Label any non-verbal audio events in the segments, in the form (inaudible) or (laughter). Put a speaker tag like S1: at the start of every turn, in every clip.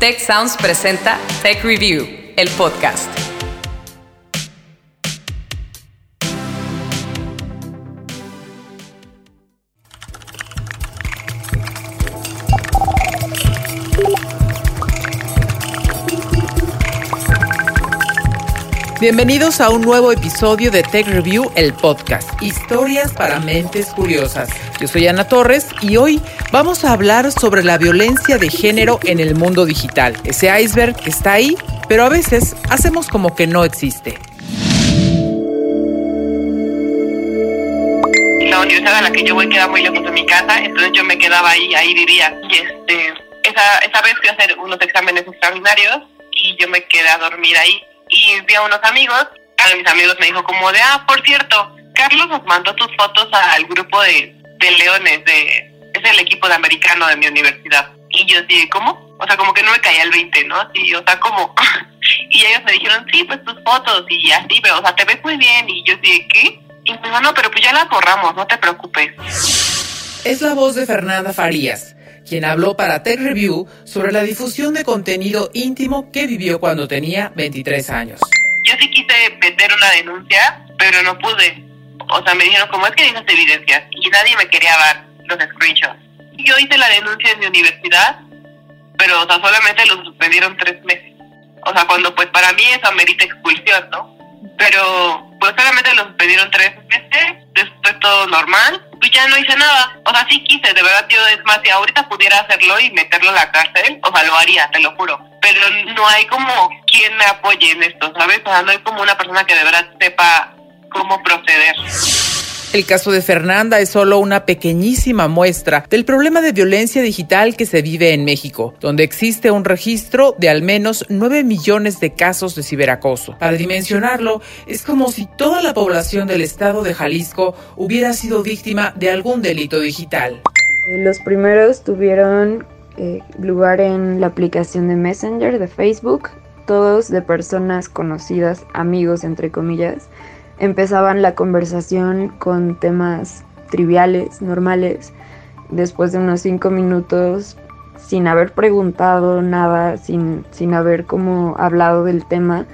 S1: Tech Sounds presenta Tech Review, el podcast. Bienvenidos a un nuevo episodio de Tech Review, el podcast. Historias para mentes curiosas. Yo soy Ana Torres y hoy vamos a hablar sobre la violencia de género en el mundo digital. Ese iceberg está ahí, pero a veces hacemos como que no existe.
S2: La universidad a la que yo voy queda muy lejos de mi casa, entonces yo me quedaba ahí, ahí vivía. Y este, esa, esa vez fui a hacer unos exámenes extraordinarios y yo me quedé a dormir ahí y vi a unos amigos. De mis amigos me dijo como de, ah, por cierto, Carlos nos mandó tus fotos al grupo de, de leones, de, es el equipo de americano de mi universidad. Y yo dije, ¿cómo? O sea, como que no me caía el 20, ¿no? Así, o sea, como... (laughs) y ellos me dijeron, sí, pues tus fotos y así, pero, o sea, te ves muy bien. Y yo dije, ¿qué? Y me dijo, no, pero pues ya las borramos, no te preocupes.
S1: Es la voz de Fernanda Farías, quien habló para Tech Review sobre la difusión de contenido íntimo que vivió cuando tenía 23 años.
S2: Yo sí quise meter una denuncia, pero no pude. O sea, me dijeron, como es que necesitas evidencias? Y nadie me quería dar los screenshots. Yo hice la denuncia en mi universidad, pero o sea, solamente lo suspendieron tres meses. O sea, cuando pues para mí eso amerita expulsión, ¿no? Pero pues solamente lo suspendieron tres meses, después todo normal pues ya no hice nada. O sea, sí quise, de verdad, yo es más, si ahorita pudiera hacerlo y meterlo en la cárcel, o sea, lo haría, te lo juro. Pero no hay como quien me apoye en esto, ¿sabes? O sea, no hay como una persona que de verdad sepa cómo proceder.
S1: El caso de Fernanda es solo una pequeñísima muestra del problema de violencia digital que se vive en México, donde existe un registro de al menos 9 millones de casos de ciberacoso. Para dimensionarlo, es como si toda la población del estado de Jalisco hubiera sido víctima de algún delito digital.
S3: Eh, los primeros tuvieron eh, lugar en la aplicación de Messenger de Facebook, todos de personas conocidas, amigos entre comillas, empezaban la conversación con temas triviales, normales. Después de unos cinco minutos, sin haber preguntado nada, sin, sin haber como hablado del tema,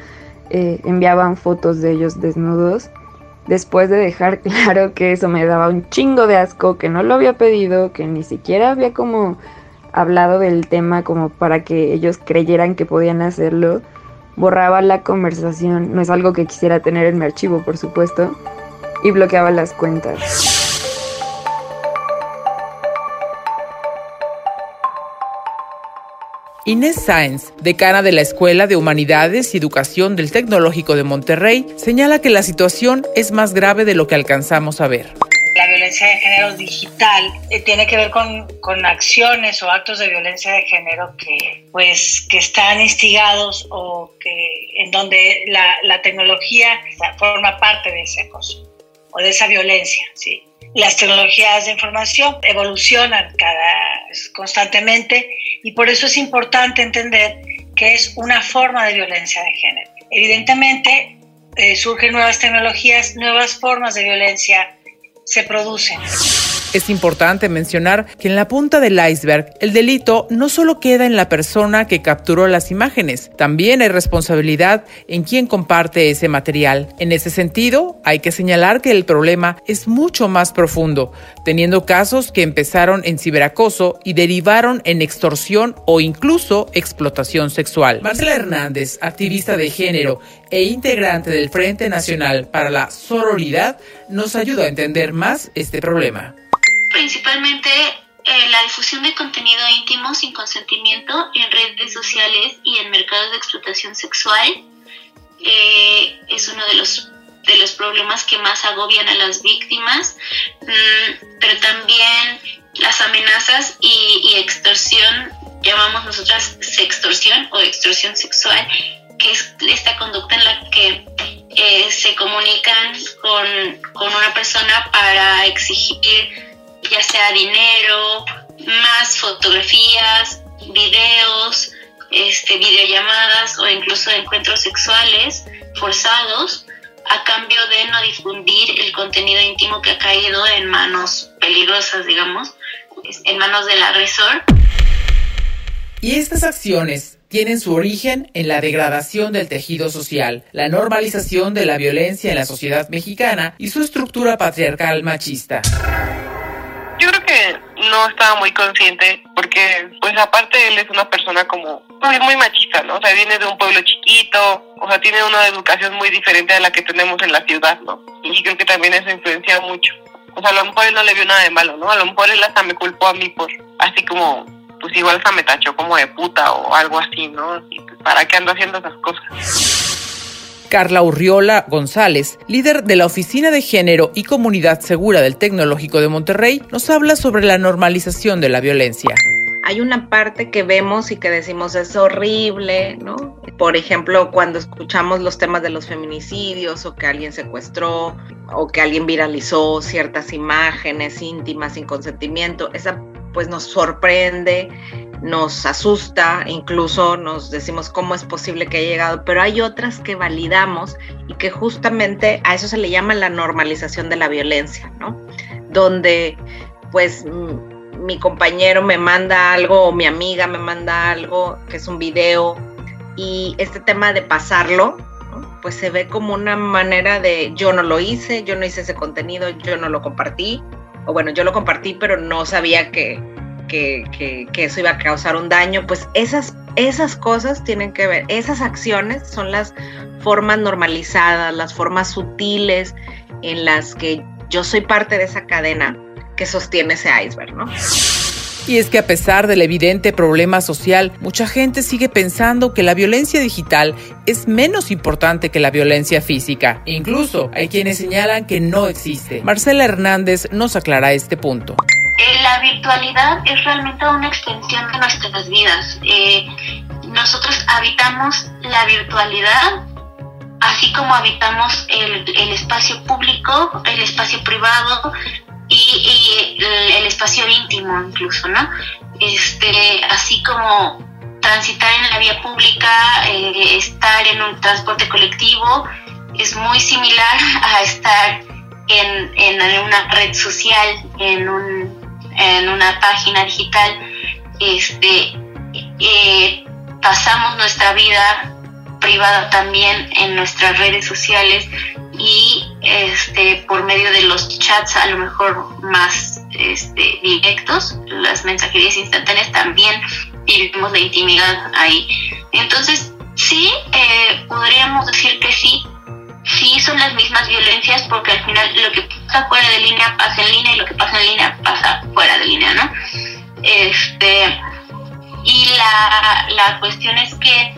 S3: eh, enviaban fotos de ellos desnudos. Después de dejar (laughs) claro que eso me daba un chingo de asco, que no lo había pedido, que ni siquiera había como hablado del tema como para que ellos creyeran que podían hacerlo, borraba la conversación, no es algo que quisiera tener en mi archivo, por supuesto, y bloqueaba las cuentas.
S1: Inés Sáenz, decana de la Escuela de Humanidades y Educación del Tecnológico de Monterrey, señala que la situación es más grave de lo que alcanzamos a ver
S4: la violencia de género digital eh, tiene que ver con, con, acciones o actos de violencia de género que, pues, que están instigados o que en donde la, la tecnología forma parte de ese acoso o de esa violencia. ¿sí? Las tecnologías de información evolucionan cada, constantemente y por eso es importante entender que es una forma de violencia de género. Evidentemente, eh, surgen nuevas tecnologías, nuevas formas de violencia se producen.
S1: Es importante mencionar que en la punta del iceberg el delito no solo queda en la persona que capturó las imágenes, también hay responsabilidad en quien comparte ese material. En ese sentido, hay que señalar que el problema es mucho más profundo, teniendo casos que empezaron en ciberacoso y derivaron en extorsión o incluso explotación sexual. Marcela Hernández, activista de género e integrante del Frente Nacional para la Sororidad, nos ayuda a entender más este problema
S5: principalmente eh, la difusión de contenido íntimo sin consentimiento en redes sociales y en mercados de explotación sexual eh, es uno de los de los problemas que más agobian a las víctimas, mm, pero también las amenazas y, extorsión, llamamos nosotras sextorsión o extorsión sexual, que es esta conducta en la que eh, se comunican con, con una persona para exigir ya sea dinero, más fotografías, videos, este, videollamadas o incluso encuentros sexuales forzados a cambio de no difundir el contenido íntimo que ha caído en manos peligrosas, digamos, en manos del agresor.
S1: Y estas acciones tienen su origen en la degradación del tejido social, la normalización de la violencia en la sociedad mexicana y su estructura patriarcal machista.
S2: Yo creo que no estaba muy consciente porque, pues aparte él es una persona como muy, machista, ¿no? O sea, viene de un pueblo chiquito, o sea, tiene una educación muy diferente a la que tenemos en la ciudad, ¿no? Y creo que también eso influencia mucho. O sea, a lo mejor él no le vio nada de malo, ¿no? A lo mejor él hasta me culpó a mí por, así como, pues igual hasta me tachó como de puta o algo así, ¿no? Y pues, ¿Para qué ando haciendo esas cosas?
S1: Carla Urriola González, líder de la Oficina de Género y Comunidad Segura del Tecnológico de Monterrey, nos habla sobre la normalización de la violencia.
S6: Hay una parte que vemos y que decimos es horrible, ¿no? Por ejemplo, cuando escuchamos los temas de los feminicidios o que alguien secuestró o que alguien viralizó ciertas imágenes íntimas sin consentimiento, esa pues nos sorprende nos asusta, incluso nos decimos cómo es posible que haya llegado, pero hay otras que validamos y que justamente a eso se le llama la normalización de la violencia, ¿no? Donde pues mi compañero me manda algo o mi amiga me manda algo que es un video y este tema de pasarlo, pues se ve como una manera de yo no lo hice, yo no hice ese contenido, yo no lo compartí, o bueno, yo lo compartí, pero no sabía que, que, eso iba a causar un daño, pues esas, esas cosas tienen que ver, esas acciones son las formas normalizadas, las formas sutiles en las que yo soy parte de esa cadena que sostiene ese iceberg, ¿no?
S1: Y es que a pesar del evidente problema social, mucha gente sigue pensando que la violencia digital es menos importante que la violencia física. Incluso hay quienes señalan que no existe. Marcela Hernández nos aclara este punto.
S5: Virtualidad es realmente una extensión de nuestras vidas. Eh, nosotros habitamos la virtualidad así como habitamos el, espacio público, el espacio privado y, el, espacio íntimo incluso, ¿no? Este, así como transitar en la vía pública, eh, estar en un transporte colectivo, es muy similar (laughs) a estar en una red social, en un en una página digital, este, eh, pasamos nuestra vida privada también en nuestras redes sociales y este por medio de los chats a lo mejor más este, directos, las mensajerías instantáneas también vivimos la intimidad ahí. Entonces, sí, eh, podríamos decir que sí, sí son las mismas violencias porque al final lo que pasa fuera de línea pasa en línea y lo que pasa en línea pasa fuera de línea, ¿no? Este, y la, la cuestión es que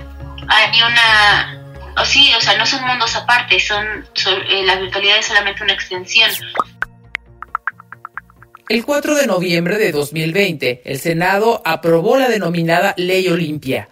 S5: hay una, o sí, o sea, no son mundos aparte, son, eh, la virtualidad es solamente una extensión.
S1: El 4 de noviembre de 2020, el Senado aprobó la denominada Ley Olimpia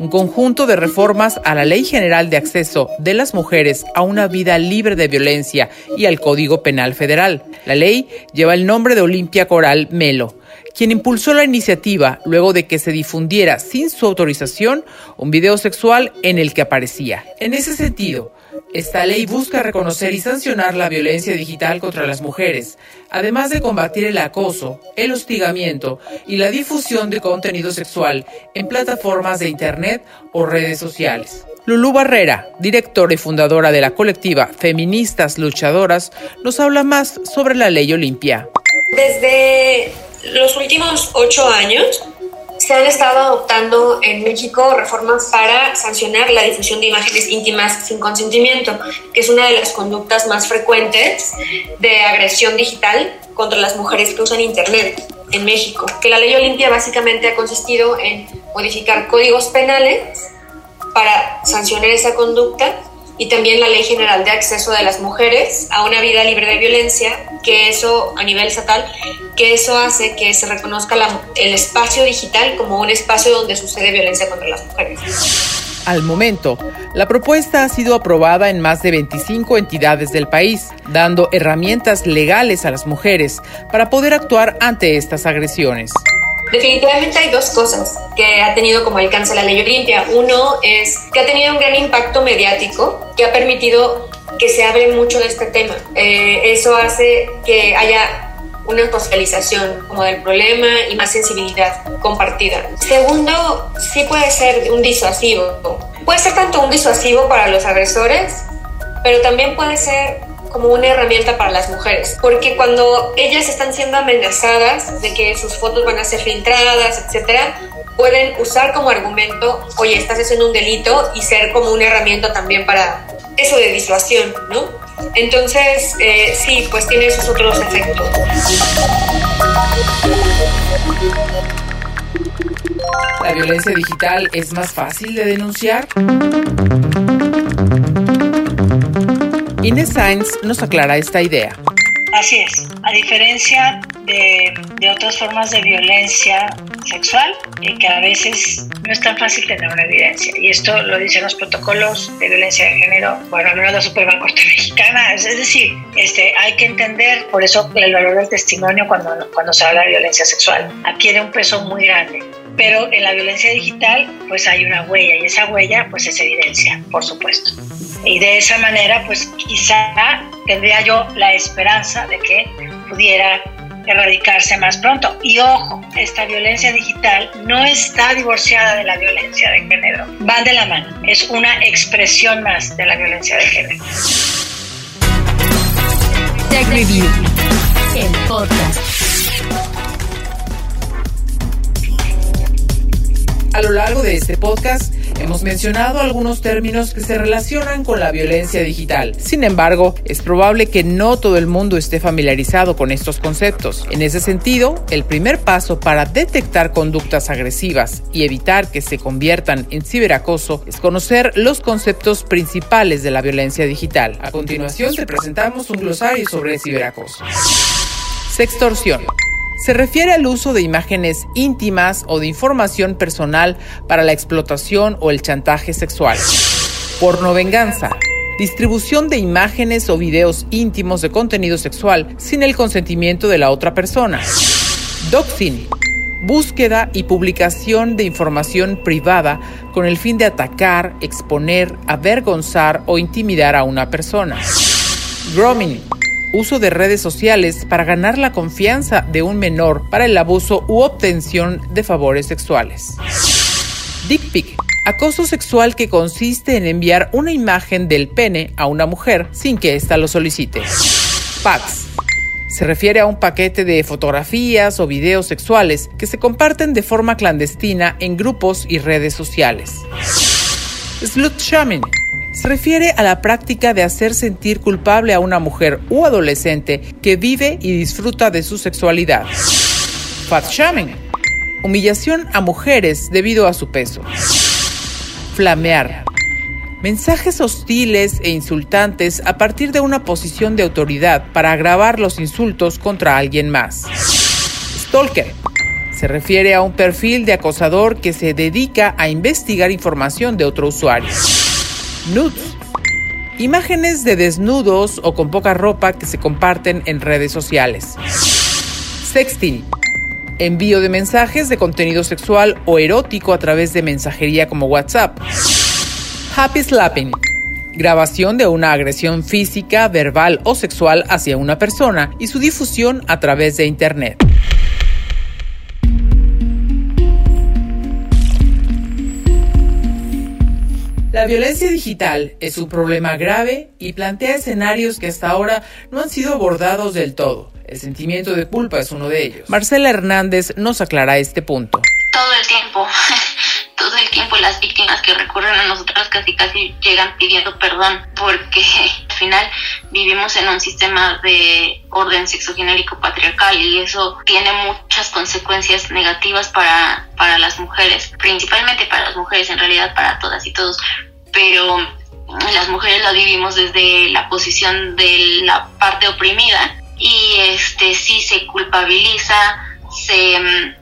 S1: un conjunto de reformas a la Ley General de Acceso de las Mujeres a una vida libre de violencia y al Código Penal Federal. La ley lleva el nombre de Olimpia Coral Melo, quien impulsó la iniciativa luego de que se difundiera sin su autorización un video sexual en el que aparecía. En ese sentido, esta ley busca reconocer y sancionar la violencia digital contra las mujeres, además de combatir el acoso, el hostigamiento y la difusión de contenido sexual en plataformas de Internet o redes sociales. Lulú Barrera, directora y fundadora de la colectiva Feministas Luchadoras, nos habla más sobre la ley Olimpia.
S7: Desde los últimos ocho años, se han estado adoptando en México reformas para sancionar la difusión de imágenes íntimas sin consentimiento, que es una de las conductas más frecuentes de agresión digital contra las mujeres que usan Internet en México. Que la ley Olimpia básicamente ha consistido en modificar códigos penales para sancionar esa conducta y también la Ley General de Acceso de las Mujeres a una vida libre de violencia, que eso a nivel estatal, que eso hace que se reconozca el espacio digital como un espacio donde sucede violencia contra las mujeres.
S1: Al momento, la propuesta ha sido aprobada en más de 25 entidades del país, dando herramientas legales a las mujeres para poder actuar ante estas agresiones.
S7: Definitivamente hay dos cosas que ha tenido como alcance la ley Olimpia. Uno es que ha tenido un gran impacto mediático que ha permitido que se hable mucho de este tema. Eh, eso hace que haya una socialización como del problema y más sensibilidad compartida. Segundo, sí puede ser un disuasivo. Puede ser tanto un disuasivo para los agresores, pero también puede ser como una herramienta para las mujeres, porque cuando ellas están siendo amenazadas de que sus fotos van a ser filtradas, etcétera, pueden usar como argumento, oye, estás haciendo un delito y ser como una herramienta también para eso de disuasión, ¿no? Entonces, eh, sí, pues tiene sus otros efectos.
S1: ¿La violencia digital es más fácil de denunciar? Ines Sainz nos aclara esta idea.
S4: Así es. A diferencia de, otras formas de violencia sexual, y que a veces no es tan fácil tener una evidencia. Y esto lo dicen los protocolos de violencia de género, bueno, al menos la Suprema Corte (laughs) Mexicana. Es decir, este, hay que entender, por eso el valor del testimonio cuando, cuando se habla de violencia sexual adquiere un peso muy grande pero en la violencia digital pues hay una huella y esa huella pues es evidencia, por supuesto. Y de esa manera pues quizá tendría yo la esperanza de que pudiera erradicarse más pronto. Y ojo, esta violencia digital no está divorciada de la violencia de género, van de la mano, es una expresión más de la violencia de género.
S8: Tech Review, el podcast.
S1: A lo largo de este podcast hemos mencionado algunos términos que se relacionan con la violencia digital. Sin embargo, es probable que no todo el mundo esté familiarizado con estos conceptos. En ese sentido, el primer paso para detectar conductas agresivas y evitar que se conviertan en ciberacoso es conocer los conceptos principales de la violencia digital. A continuación te presentamos un glosario sobre ciberacoso. Sextorsión se refiere al uso de imágenes íntimas o de información personal para la explotación o el chantaje sexual. Pornovenganza. Distribución de imágenes o videos íntimos de contenido sexual sin el consentimiento de la otra persona. Doxing. Búsqueda y publicación de información privada con el fin de atacar, exponer, avergonzar o intimidar a una persona. Grooming uso de redes sociales para ganar la confianza de un menor para el abuso u obtención de favores sexuales. Dick pic. Acoso sexual que consiste en enviar una imagen del pene a una mujer sin que ésta lo solicite. Pax. Se refiere a un paquete de fotografías o videos sexuales que se comparten de forma clandestina en grupos y redes sociales. Slut shaming se refiere a la práctica de hacer sentir culpable a una mujer u adolescente que vive y disfruta de su sexualidad. Fat shaming. Humillación a mujeres debido a su peso. Flamear. Mensajes hostiles e insultantes a partir de una posición de autoridad para agravar los insultos contra alguien más. Stalker. Se refiere a un perfil de acosador que se dedica a investigar información de otro usuario. Nudes. Imágenes de desnudos o con poca ropa que se comparten en redes sociales. Sexting. Envío de mensajes de contenido sexual o erótico a través de mensajería como WhatsApp. Happy Slapping. Grabación de una agresión física, verbal o sexual hacia una persona y su difusión a través de Internet. La violencia digital es un problema grave y plantea escenarios que hasta ahora no han sido abordados del todo. El sentimiento de culpa es uno de ellos. Marcela Hernández nos aclara este punto.
S5: Todo el tiempo, (laughs) todo el tiempo las víctimas que recurren a nosotros casi casi llegan pidiendo perdón porque (laughs) al final vivimos en un sistema de orden sexogenérico patriarcal y eso tiene muchas consecuencias negativas para, para las mujeres, principalmente para las mujeres, en realidad para todas y todos, pero las mujeres la vivimos desde la posición de la parte oprimida y este sí se culpabiliza, se,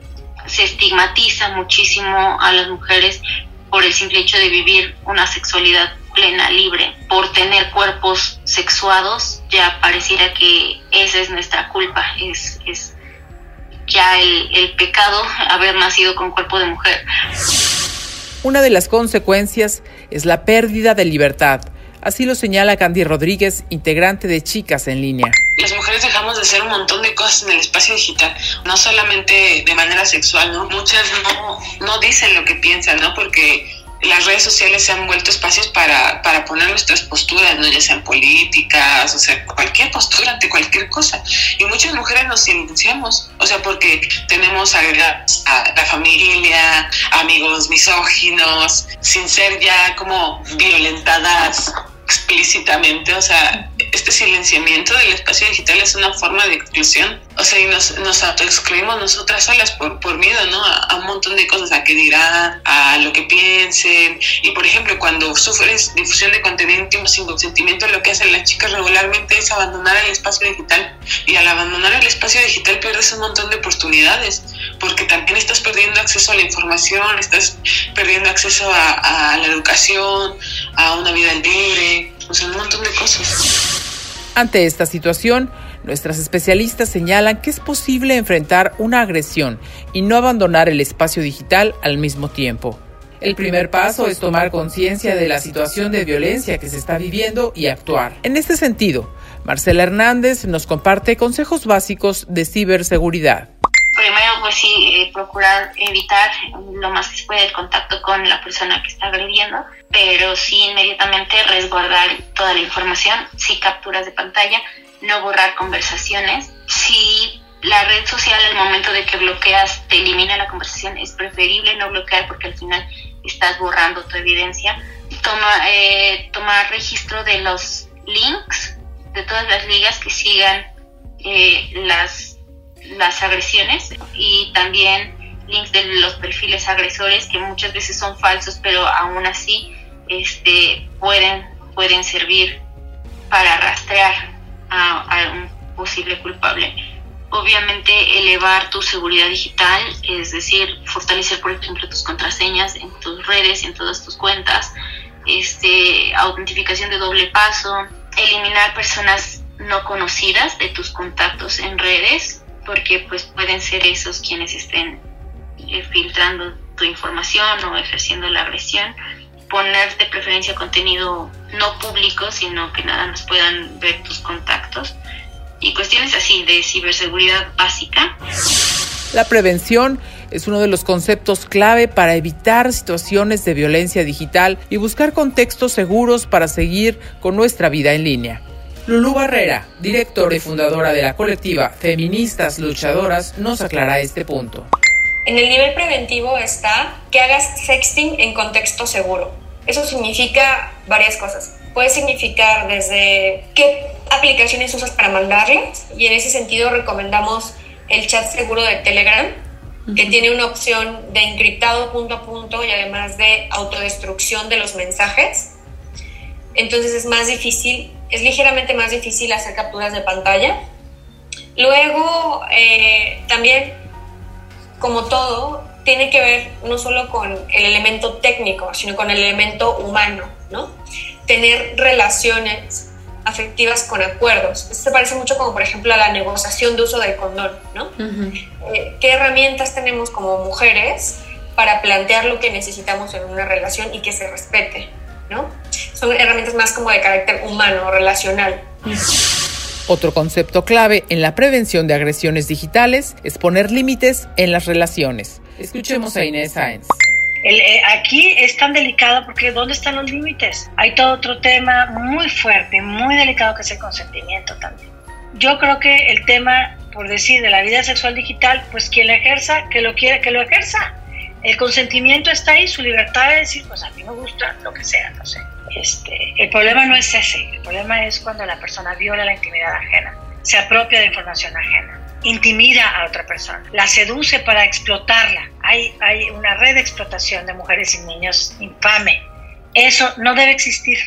S5: se estigmatiza muchísimo a las mujeres por el simple hecho de vivir una sexualidad plena, libre, por tener cuerpos sexuados, ya pareciera que esa es nuestra culpa, es, es ya el, el pecado haber nacido con cuerpo de mujer.
S1: Una de las consecuencias es la pérdida de libertad. Así lo señala Candy Rodríguez, integrante de Chicas en Línea.
S9: Las mujeres dejamos de hacer un montón de cosas en el espacio digital, no solamente de manera sexual, ¿no? Muchas no, no dicen lo que piensan, ¿no? Porque las redes sociales se han vuelto espacios para, para poner nuestras posturas, ¿no? ya sean políticas, o sea, cualquier postura ante cualquier cosa. Y muchas mujeres nos silenciamos, o sea, porque tenemos agregadas a la familia, amigos misóginos, sin ser ya como violentadas explícitamente, o sea, este silenciamiento del espacio digital es una forma de exclusión, o sea, y nos, nos autoexcluimos nosotras solas por, por miedo, ¿no? A, un montón de cosas, a qué dirán, a lo que piensen, y por ejemplo, cuando sufres difusión de contenido íntimo sin consentimiento, lo que hacen las chicas regularmente es abandonar el espacio digital, y al abandonar el espacio digital pierdes un montón de oportunidades, porque también estás perdiendo acceso a la información, estás perdiendo acceso a, a la educación, a una vida libre, cosas.
S1: Ante esta situación, nuestras especialistas señalan que es posible enfrentar una agresión y no abandonar el espacio digital al mismo tiempo. El primer paso es tomar conciencia de la situación de violencia que se está viviendo y actuar. En este sentido, Marcela Hernández nos comparte consejos básicos de ciberseguridad
S5: primero pues sí eh, procurar evitar lo más que se puede el contacto con la persona que está agrediendo pero sí inmediatamente resguardar toda la información si capturas de pantalla no borrar conversaciones. Si la red social al momento de que bloqueas te elimina la conversación es preferible no bloquear porque al final estás borrando tu evidencia. Toma eh, registro de los links de todas las ligas que sigan eh, las las agresiones y también links de los perfiles agresores que muchas veces son falsos, pero aún así este, pueden, pueden servir para rastrear a, un posible culpable. Obviamente elevar tu seguridad digital, es decir, fortalecer por ejemplo tus contraseñas en tus redes, en todas tus cuentas, este, autentificación de doble paso, eliminar personas no conocidas de tus contactos en redes, porque pues pueden ser esos quienes estén eh, filtrando tu información o ejerciendo la agresión poner de preferencia contenido no público, sino que nada más puedan ver tus contactos y cuestiones así de ciberseguridad básica.
S1: La prevención es uno de los conceptos clave para evitar situaciones de violencia digital y buscar contextos seguros para seguir con nuestra vida en línea. Lulú Barrera, directora y fundadora de la colectiva Feministas Luchadoras, nos aclara este punto.
S7: En el nivel preventivo está que hagas sexting en contexto seguro. Eso significa varias cosas. Puede significar desde qué aplicaciones usas para mandarlas y en ese sentido recomendamos el chat seguro de Telegram, que tiene una opción de encriptado punto a punto y además de autodestrucción de los mensajes. Entonces es más difícil es ligeramente más difícil hacer capturas de pantalla. Luego, eh, también, como todo, tiene que ver no solo con el elemento técnico, sino con el elemento humano, ¿no? Tener relaciones afectivas con acuerdos. Esto se parece mucho como, por ejemplo, a la negociación de uso del condón, ¿no? Eh, ¿Qué herramientas tenemos como mujeres para plantear lo que necesitamos en una relación y que se respete, ¿no? Son herramientas más como de carácter humano, relacional.
S1: Otro concepto clave en la prevención de agresiones digitales es poner límites en las relaciones. Escuchemos a Inés Sáenz.
S4: Eh, aquí es tan delicado porque ¿dónde están los límites? Hay todo otro tema muy fuerte, muy delicado que es el consentimiento también. Yo creo que el tema, por decir, de la vida sexual digital, pues quien lo ejerza, que lo quiera, que lo ejerza. El consentimiento está ahí, su libertad de decir, pues a mí me gusta lo que sea, no sé. Este, el problema no es ese, el problema es cuando la persona viola la intimidad ajena, se apropia de información ajena, intimida a otra persona, la seduce para explotarla. Hay, hay una red de explotación de mujeres y niños infame. Eso no debe existir.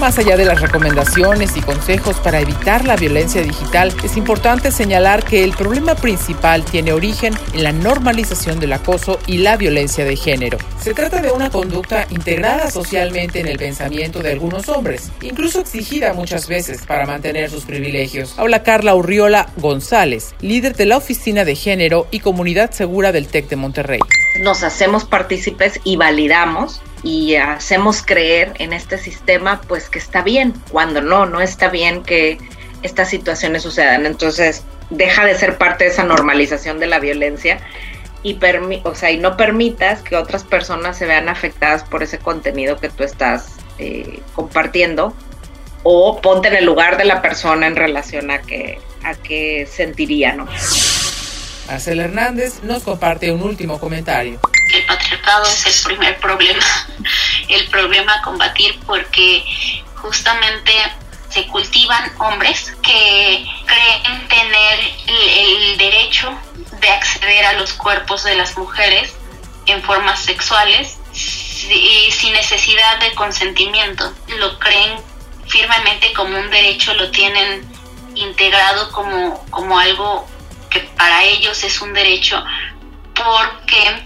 S1: Más allá de las recomendaciones y consejos para evitar la violencia digital, es importante señalar que el problema principal tiene origen en la normalización del acoso y la violencia de género. Se trata de una conducta integrada socialmente en el pensamiento de algunos hombres, incluso exigida muchas veces para mantener sus privilegios. Habla Carla Urriola González, líder de la Oficina de Género y Comunidad Segura del TEC de Monterrey.
S6: Nos hacemos partícipes y validamos y hacemos creer en este sistema pues que está bien, cuando no, no está bien que estas situaciones sucedan. Entonces deja de ser parte de esa normalización de la violencia y, o sea, y no permitas que otras personas se vean afectadas por ese contenido que tú estás eh, compartiendo o ponte en el lugar de la persona en relación a que, a qué sentiría, ¿no?
S1: Marcela Hernández nos comparte un último comentario.
S5: El patriarcado es el primer problema, (laughs) el problema a combatir porque justamente se cultivan hombres que creen tener el, derecho de acceder a los cuerpos de las mujeres en formas sexuales y sin necesidad de consentimiento. Lo creen firmemente como un derecho, lo tienen integrado como, como algo que para ellos es un derecho porque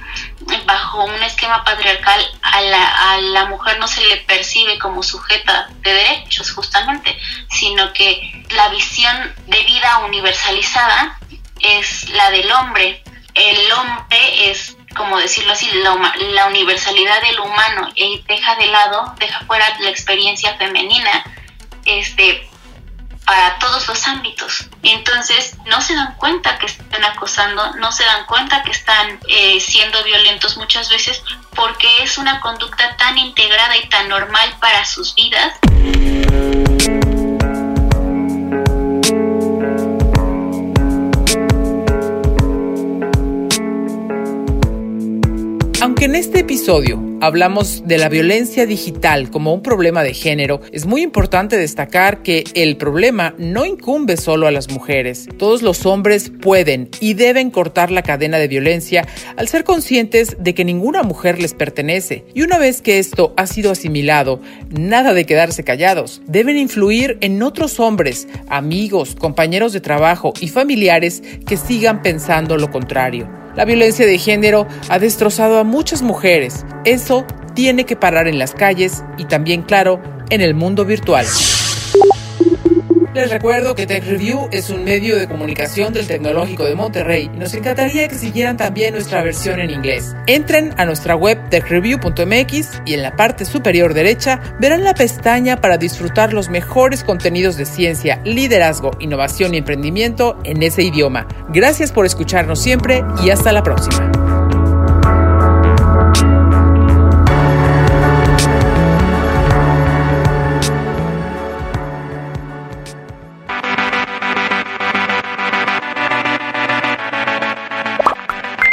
S5: bajo un esquema patriarcal a la, a la mujer no se le percibe como sujeta de derechos justamente, sino que la visión de vida universalizada es la del hombre. El hombre es, como decirlo así, la, la universalidad del humano y deja de lado, deja fuera la experiencia femenina. Este, para todos los ámbitos. Entonces no se dan cuenta que están acosando, no se dan cuenta que están eh, siendo violentos muchas veces porque es una conducta tan integrada y tan normal para sus vidas.
S1: Aunque en este episodio hablamos de la violencia digital como un problema de género, es muy importante destacar que el problema no incumbe solo a las mujeres. Todos los hombres pueden y deben cortar la cadena de violencia al ser conscientes de que ninguna mujer les pertenece. Y una vez que esto ha sido asimilado, nada de quedarse callados. Deben influir en otros hombres, amigos, compañeros de trabajo y familiares que sigan pensando lo contrario. La violencia de género ha destrozado a muchas mujeres. Eso tiene que parar en las calles y también, claro, en el mundo virtual. Les recuerdo que Tech Review es un medio de comunicación del Tecnológico de Monterrey y nos encantaría que siguieran también nuestra versión en inglés. Entren a nuestra web techreview.mx y en la parte superior derecha verán la pestaña para disfrutar los mejores contenidos de ciencia, liderazgo, innovación y emprendimiento en ese idioma. Gracias por escucharnos siempre y hasta la próxima.